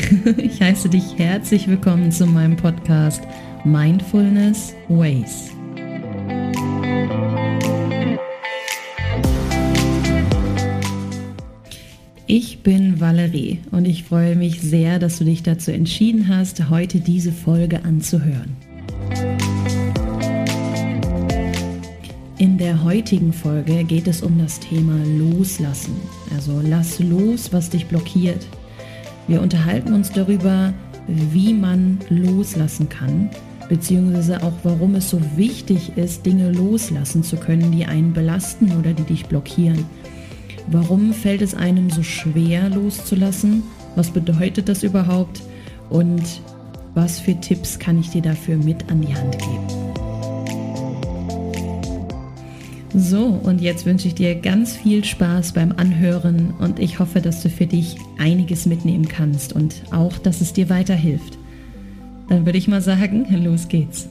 ich heiße dich herzlich willkommen zu meinem Podcast Mindfulness Ways. Ich bin Valerie und ich freue mich sehr, dass du dich dazu entschieden hast, heute diese Folge anzuhören. In der heutigen Folge geht es um das Thema Loslassen. Also lass los, was dich blockiert. Wir unterhalten uns darüber, wie man loslassen kann, beziehungsweise auch warum es so wichtig ist, Dinge loslassen zu können, die einen belasten oder die dich blockieren. Warum fällt es einem so schwer loszulassen? Was bedeutet das überhaupt? Und was für Tipps kann ich dir dafür mit an die Hand geben? So, und jetzt wünsche ich dir ganz viel Spaß beim Anhören und ich hoffe, dass du für dich einiges mitnehmen kannst und auch, dass es dir weiterhilft. Dann würde ich mal sagen, los geht's.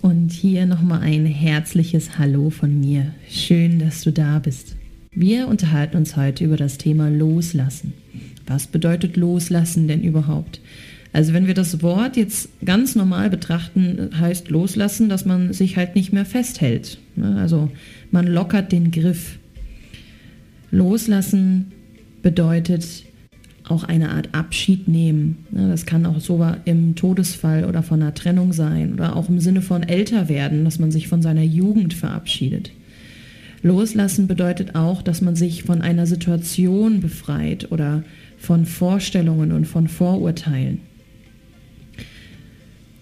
Und hier nochmal ein herzliches Hallo von mir. Schön, dass du da bist. Wir unterhalten uns heute über das Thema Loslassen. Was bedeutet Loslassen denn überhaupt? Also wenn wir das Wort jetzt ganz normal betrachten, heißt Loslassen, dass man sich halt nicht mehr festhält. Also man lockert den Griff. Loslassen bedeutet auch eine Art Abschied nehmen. Das kann auch so im Todesfall oder von einer Trennung sein oder auch im Sinne von älter werden, dass man sich von seiner Jugend verabschiedet. Loslassen bedeutet auch, dass man sich von einer Situation befreit oder von Vorstellungen und von Vorurteilen.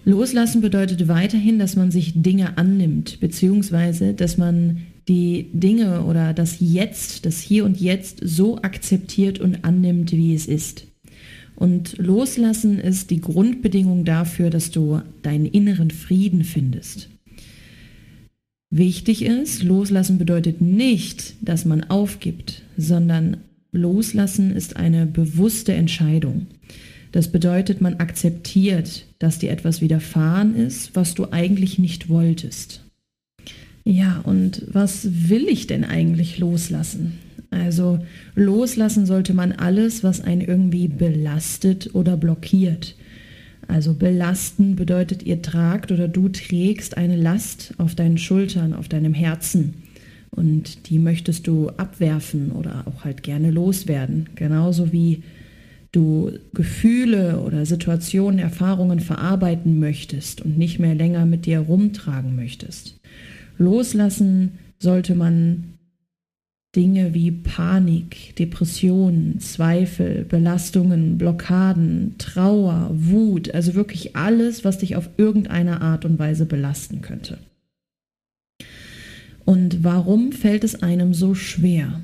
Loslassen bedeutet weiterhin, dass man sich Dinge annimmt, beziehungsweise dass man die Dinge oder das Jetzt, das Hier und Jetzt so akzeptiert und annimmt, wie es ist. Und loslassen ist die Grundbedingung dafür, dass du deinen inneren Frieden findest. Wichtig ist, loslassen bedeutet nicht, dass man aufgibt, sondern loslassen ist eine bewusste Entscheidung. Das bedeutet, man akzeptiert, dass dir etwas widerfahren ist, was du eigentlich nicht wolltest. Ja, und was will ich denn eigentlich loslassen? Also loslassen sollte man alles, was einen irgendwie belastet oder blockiert. Also belasten bedeutet, ihr tragt oder du trägst eine Last auf deinen Schultern, auf deinem Herzen. Und die möchtest du abwerfen oder auch halt gerne loswerden. Genauso wie du Gefühle oder Situationen, Erfahrungen verarbeiten möchtest und nicht mehr länger mit dir rumtragen möchtest. Loslassen sollte man Dinge wie Panik, Depressionen, Zweifel, Belastungen, Blockaden, Trauer, Wut, also wirklich alles, was dich auf irgendeine Art und Weise belasten könnte. Und warum fällt es einem so schwer?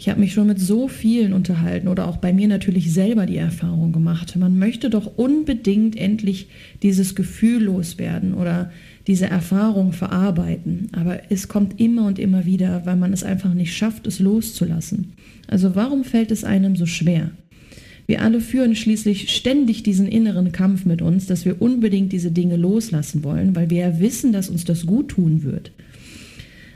Ich habe mich schon mit so vielen unterhalten oder auch bei mir natürlich selber die Erfahrung gemacht. Man möchte doch unbedingt endlich dieses Gefühl loswerden oder diese Erfahrung verarbeiten. Aber es kommt immer und immer wieder, weil man es einfach nicht schafft, es loszulassen. Also warum fällt es einem so schwer? Wir alle führen schließlich ständig diesen inneren Kampf mit uns, dass wir unbedingt diese Dinge loslassen wollen, weil wir ja wissen, dass uns das gut tun wird.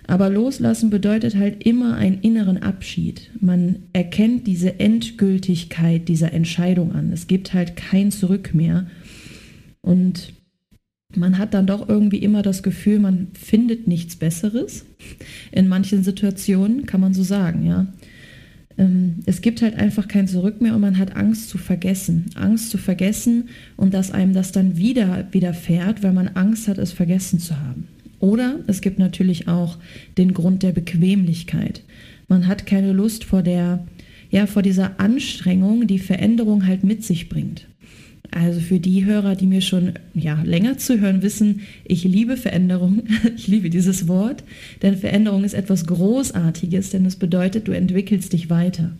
Aber loslassen bedeutet halt immer einen inneren Abschied. Man erkennt diese Endgültigkeit dieser Entscheidung an. Es gibt halt kein Zurück mehr. Und man hat dann doch irgendwie immer das Gefühl, man findet nichts Besseres. In manchen Situationen kann man so sagen, ja. Ähm, es gibt halt einfach kein Zurück mehr und man hat Angst zu vergessen. Angst zu vergessen und dass einem das dann wieder widerfährt, weil man Angst hat, es vergessen zu haben. Oder es gibt natürlich auch den Grund der Bequemlichkeit. Man hat keine Lust vor der, ja, vor dieser Anstrengung, die Veränderung halt mit sich bringt. Also für die Hörer, die mir schon ja, länger zuhören, wissen, ich liebe Veränderung. Ich liebe dieses Wort, denn Veränderung ist etwas Großartiges, denn es bedeutet, du entwickelst dich weiter.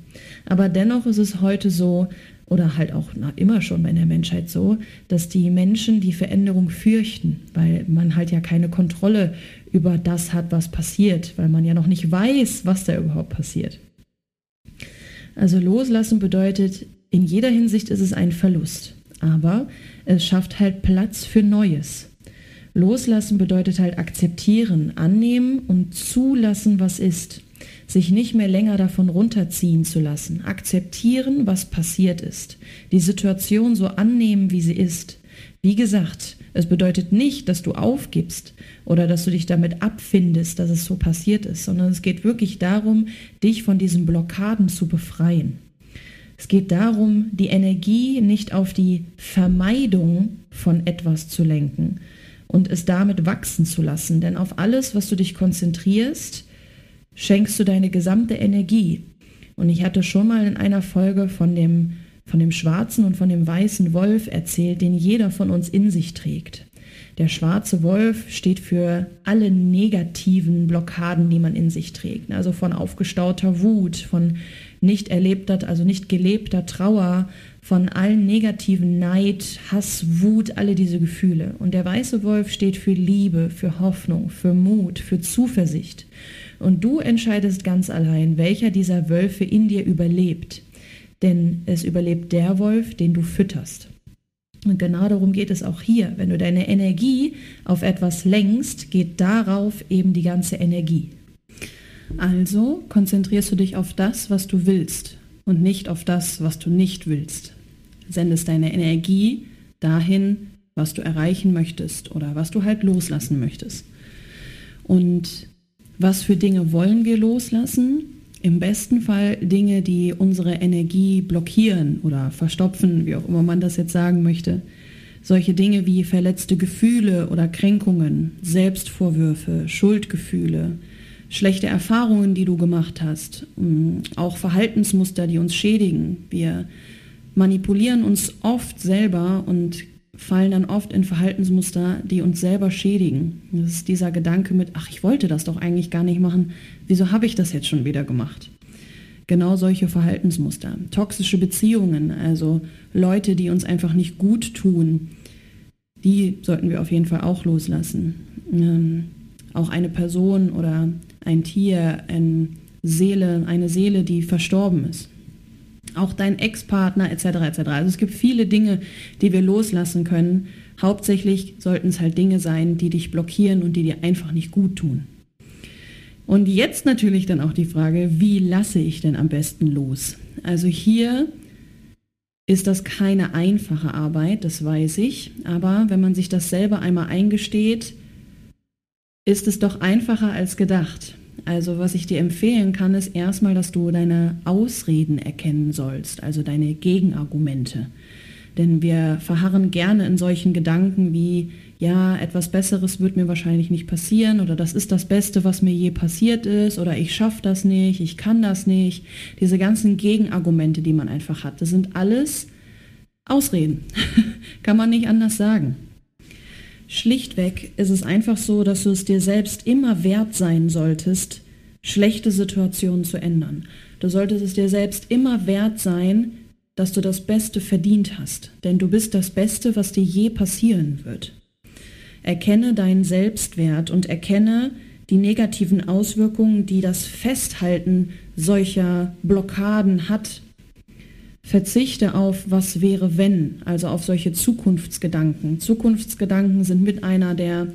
Aber dennoch ist es heute so, oder halt auch na, immer schon bei der Menschheit so, dass die Menschen die Veränderung fürchten, weil man halt ja keine Kontrolle über das hat, was passiert, weil man ja noch nicht weiß, was da überhaupt passiert. Also loslassen bedeutet, in jeder Hinsicht ist es ein Verlust, aber es schafft halt Platz für Neues. Loslassen bedeutet halt akzeptieren, annehmen und zulassen, was ist. sich nicht mehr länger davon runterziehen zu lassen, akzeptieren, was passiert ist, die Situation so annehmen, wie sie ist. Wie gesagt, es bedeutet nicht, dass du aufgibst oder dass du dich damit abfindest, dass es so passiert ist, sondern es geht wirklich darum, dich von diesen Blockaden zu befreien. Es geht darum, die Energie nicht auf die Vermeidung von etwas zu lenken und es damit wachsen zu lassen. Denn auf alles, was du dich konzentrierst, schenkst du deine gesamte Energie. Und ich hatte schon mal in einer Folge von dem, von dem schwarzen und von dem weißen Wolf erzählt, den jeder von uns in sich trägt. Der schwarze Wolf steht für alle negativen Blockaden, die man in sich trägt. Also von aufgestauter Wut, von nicht erlebter, also nicht gelebter Trauer, von allen negativen Neid, Hass, Wut, alle diese Gefühle. Und der weiße Wolf steht für Liebe, für Hoffnung, für Mut, für Zuversicht. Und du entscheidest ganz allein, welcher dieser Wölfe in dir überlebt. Denn es überlebt der Wolf, den du fütterst. Und genau darum geht es auch hier. Wenn du deine Energie auf etwas lenkst, geht darauf eben die ganze Energie. Also konzentrierst du dich auf das, was du willst und nicht auf das, was du nicht willst. Sendest deine Energie dahin, was du erreichen möchtest oder was du halt loslassen möchtest. Und was für Dinge wollen wir loslassen? Im besten Fall Dinge, die unsere Energie blockieren oder verstopfen, wie auch immer man das jetzt sagen möchte. Solche Dinge wie verletzte Gefühle oder Kränkungen, Selbstvorwürfe, Schuldgefühle, schlechte Erfahrungen, die du gemacht hast, mm, auch Verhaltensmuster, die uns schädigen. Wir manipulieren uns oft selber und fallen dann oft in Verhaltensmuster, die uns selber schädigen. Das ist dieser Gedanke mit, ach, ich wollte das doch eigentlich gar nicht machen, wieso habe ich das jetzt schon wieder gemacht? Genau solche Verhaltensmuster. Toxische Beziehungen, also Leute, die uns einfach nicht gut tun, die sollten wir auf jeden Fall auch loslassen. Ähm, auch eine Person oder ein Tier, eine Seele, eine Seele, die verstorben ist auch dein Ex-Partner etc. etc. Also es gibt viele Dinge, die wir loslassen können. Hauptsächlich sollten es halt Dinge sein, die dich blockieren und die dir einfach nicht gut tun. Und jetzt natürlich dann auch die Frage, wie lasse ich denn am besten los? Also hier ist das keine einfache Arbeit, das weiß ich, aber wenn man sich das selber einmal eingesteht, ist es doch einfacher als gedacht. Also was ich dir empfehlen kann, ist erstmal, dass du deine Ausreden erkennen sollst, also deine Gegenargumente. Denn wir verharren gerne in solchen Gedanken wie, ja, etwas Besseres wird mir wahrscheinlich nicht passieren oder das ist das Beste, was mir je passiert ist oder ich schaffe das nicht, ich kann das nicht. Diese ganzen Gegenargumente, die man einfach hat, das sind alles Ausreden. kann man nicht anders sagen. Schlichtweg ist es einfach so, dass du es dir selbst immer wert sein solltest, schlechte Situationen zu ändern. Du solltest es dir selbst immer wert sein, dass du das Beste verdient hast, denn du bist das Beste, was dir je passieren wird. Erkenne deinen Selbstwert und erkenne die negativen Auswirkungen, die das Festhalten solcher Blockaden hat Verzichte auf was wäre wenn, also auf solche Zukunftsgedanken. Zukunftsgedanken sind mit einer der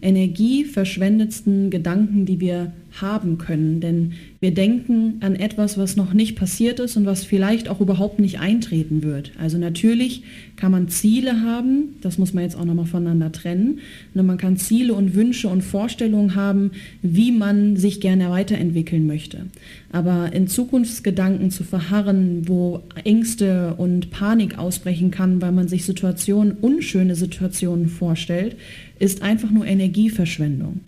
energieverschwendetsten Gedanken, die wir haben können. Denn wir denken an etwas, was noch nicht passiert ist und was vielleicht auch überhaupt nicht eintreten wird. Also natürlich kann man Ziele haben, das muss man jetzt auch nochmal voneinander trennen. Und man kann Ziele und Wünsche und Vorstellungen haben, wie man sich gerne weiterentwickeln möchte. Aber in Zukunftsgedanken zu verharren, wo Ängste und Panik ausbrechen kann, weil man sich Situationen, unschöne Situationen vorstellt, ist einfach nur Energieverschwendung.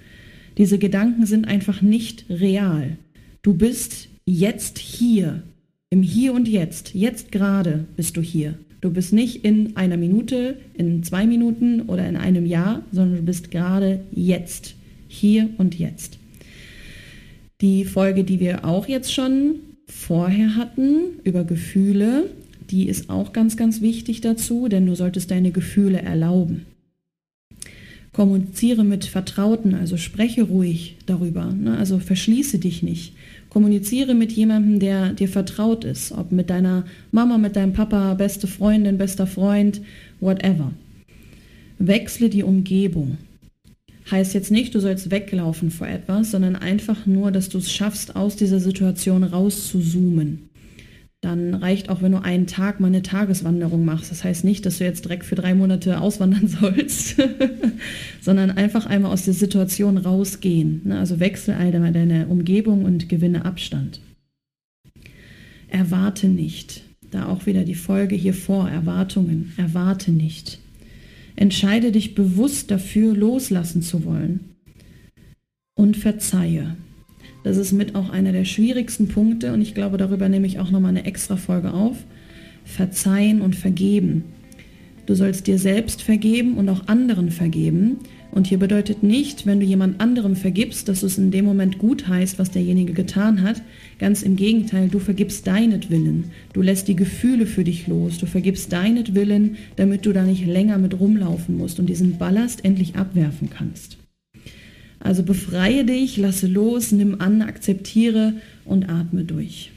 Diese Gedanken sind einfach nicht real. Du bist jetzt hier, im Hier und Jetzt, jetzt gerade bist du hier. Du bist nicht in einer Minute, in zwei Minuten oder in einem Jahr, sondern du bist gerade jetzt, hier und jetzt. Die Folge, die wir auch jetzt schon vorher hatten über Gefühle, die ist auch ganz, ganz wichtig dazu, denn du solltest deine Gefühle erlauben. Kommuniziere mit Vertrauten, also spreche ruhig darüber, ne? also verschließe dich nicht. Kommuniziere mit jemandem, der dir vertraut ist, ob mit deiner Mama, mit deinem Papa, beste Freundin, bester Freund, whatever. Wechsle die Umgebung. heißt jetzt nicht, du sollst weglaufen vor etwas, sondern einfach nur, dass du es schaffst, aus dieser Situation rauszuzoomen. Dann reicht auch, wenn du einen Tag mal eine Tageswanderung machst. Das heißt nicht, dass du jetzt direkt für drei Monate auswandern sollst, sondern einfach einmal aus der Situation rausgehen. Ne? Also wechsel all deine Umgebung und gewinne Abstand. Erwarte nicht. Da auch wieder die Folge hier vor, Erwartungen. Erwarte nicht. Entscheide dich bewusst dafür, loslassen zu wollen. Und verzeihe. Das ist mit auch einer der schwierigsten Punkte und ich glaube, darüber nehme ich auch nochmal eine extra Folge auf. Verzeihen und vergeben. Du sollst dir selbst vergeben und auch anderen vergeben. Und hier bedeutet nicht, wenn du jemand anderem vergibst, dass es in dem Moment gut heißt, was derjenige getan hat. Ganz im Gegenteil, du vergibst deinetwillen. Du lässt die Gefühle für dich los. Du vergibst deinetwillen, damit du da nicht länger mit rumlaufen musst und diesen Ballast endlich abwerfen kannst. Also befreie dich, lasse los, nimm an, akzeptiere und atme durch.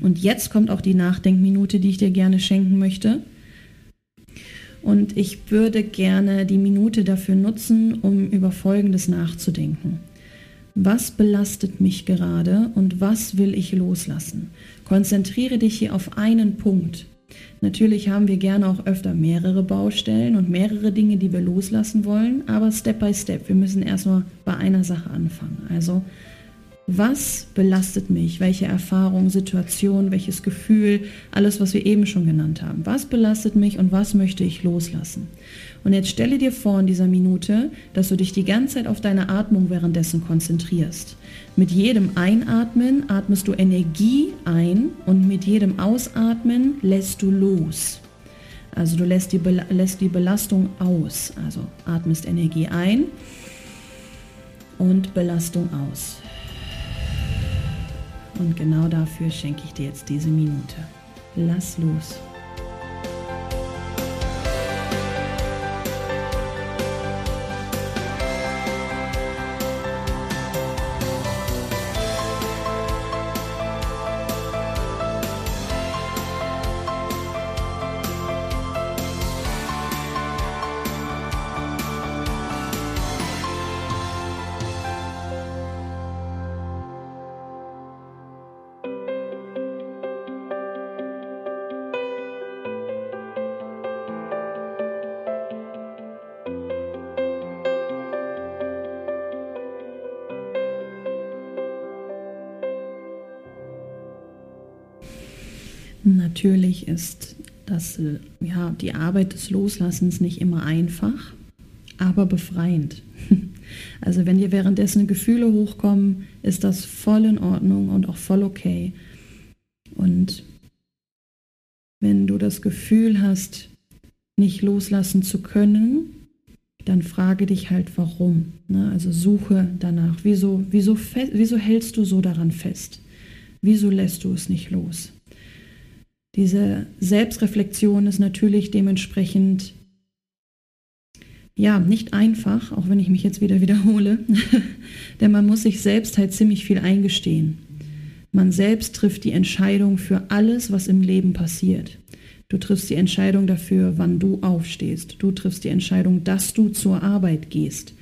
Und jetzt kommt auch die Nachdenkminute, die ich dir gerne schenken möchte. Und ich würde gerne die Minute dafür nutzen, um über Folgendes nachzudenken. Was belastet mich gerade und was will ich loslassen? Konzentriere dich hier auf einen Punkt. Natürlich haben wir gerne auch öfter mehrere Baustellen und mehrere Dinge, die wir loslassen wollen, aber Step by Step. Wir müssen erstmal bei einer Sache anfangen. Also was belastet mich? Welche Erfahrung, Situation, welches Gefühl, alles, was wir eben schon genannt haben. Was belastet mich und was möchte ich loslassen? Und jetzt stelle dir vor in dieser Minute, dass du dich die ganze Zeit auf deine Atmung währenddessen konzentrierst. Mit jedem Einatmen atmest du Energie ein und mit jedem Ausatmen lässt du los. Also du lässt die, lässt die Belastung aus. Also atmest Energie ein und Belastung aus. Und genau dafür schenke ich dir jetzt diese Minute. Lass los. Natürlich ist das, äh, ja, die Arbeit des Loslassens nicht immer einfach, aber befreiend. Also wenn dir währenddessen Gefühle hochkommen, ist das voll in Ordnung und auch voll okay. Und wenn du das Gefühl hast, nicht loslassen zu können, dann frage dich halt warum. Ne? Also suche danach. Wieso, wieso, wieso hältst du so daran fest? Wieso lässt du es nicht los? Diese Selbstreflexion ist natürlich dementsprechend ja, nicht einfach, auch wenn ich mich jetzt wieder wiederhole, denn man muss sich selbst halt ziemlich viel eingestehen. Man selbst trifft die Entscheidung für alles, was im Leben passiert. Du triffst die Entscheidung dafür, wann du aufstehst. Du triffst die Entscheidung, dass du zur Arbeit gehst.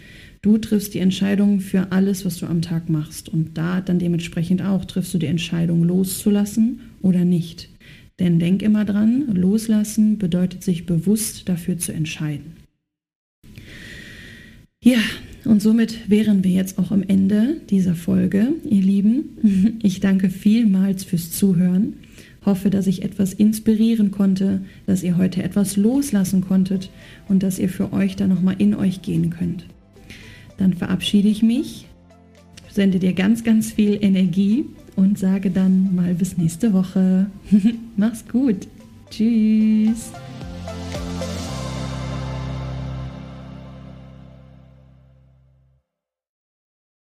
Du triffst die Entscheidung für alles, was du am Tag machst. Und da dann dementsprechend auch triffst du die Entscheidung loszulassen oder nicht. Denn denk immer dran, loslassen bedeutet sich bewusst dafür zu entscheiden. Ja, und somit wären wir jetzt auch am Ende dieser Folge, ihr Lieben. Ich danke vielmals fürs Zuhören. Hoffe, dass ich etwas inspirieren konnte, dass ihr heute etwas loslassen konntet und dass ihr für euch da nochmal in euch gehen könnt. Dann verabschiede ich mich, sende dir ganz, ganz viel Energie und sage dann mal bis nächste Woche. Mach's gut. Tschüss.